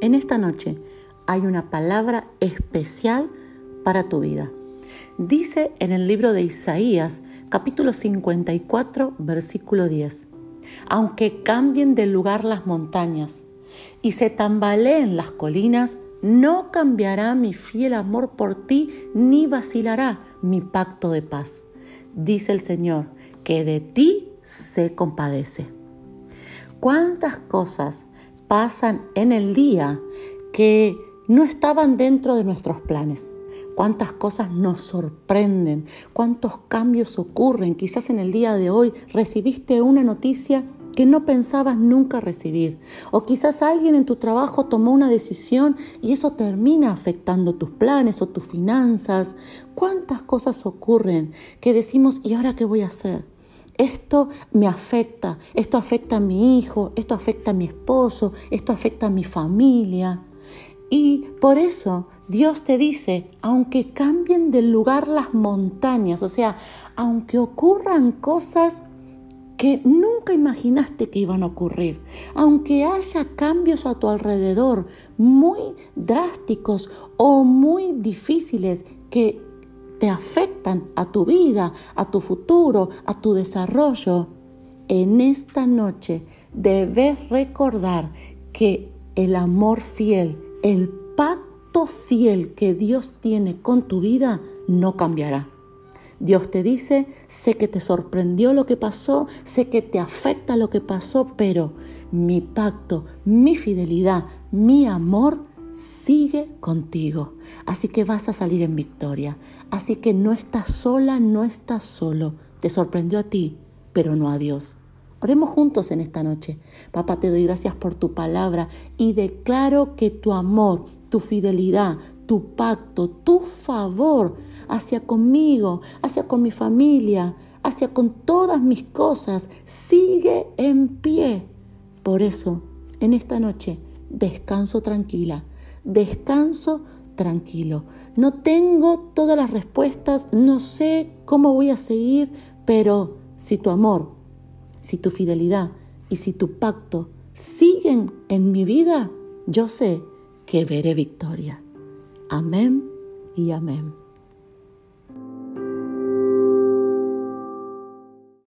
En esta noche hay una palabra especial para tu vida. Dice en el libro de Isaías, capítulo 54, versículo 10, aunque cambien de lugar las montañas y se tambaleen las colinas, no cambiará mi fiel amor por ti, ni vacilará mi pacto de paz. Dice el Señor, que de ti se compadece. ¿Cuántas cosas pasan en el día que no estaban dentro de nuestros planes? cuántas cosas nos sorprenden, cuántos cambios ocurren. Quizás en el día de hoy recibiste una noticia que no pensabas nunca recibir. O quizás alguien en tu trabajo tomó una decisión y eso termina afectando tus planes o tus finanzas. ¿Cuántas cosas ocurren que decimos, ¿y ahora qué voy a hacer? Esto me afecta, esto afecta a mi hijo, esto afecta a mi esposo, esto afecta a mi familia. Y por eso Dios te dice, aunque cambien de lugar las montañas, o sea, aunque ocurran cosas que nunca imaginaste que iban a ocurrir, aunque haya cambios a tu alrededor muy drásticos o muy difíciles que te afectan a tu vida, a tu futuro, a tu desarrollo, en esta noche debes recordar que el amor fiel, el pacto fiel que Dios tiene con tu vida no cambiará. Dios te dice, sé que te sorprendió lo que pasó, sé que te afecta lo que pasó, pero mi pacto, mi fidelidad, mi amor sigue contigo. Así que vas a salir en victoria. Así que no estás sola, no estás solo. Te sorprendió a ti, pero no a Dios. Oremos juntos en esta noche. Papá, te doy gracias por tu palabra y declaro que tu amor, tu fidelidad, tu pacto, tu favor hacia conmigo, hacia con mi familia, hacia con todas mis cosas, sigue en pie. Por eso, en esta noche, descanso tranquila, descanso tranquilo. No tengo todas las respuestas, no sé cómo voy a seguir, pero si tu amor si tu fidelidad y si tu pacto siguen en mi vida, yo sé que veré victoria. Amén y amén.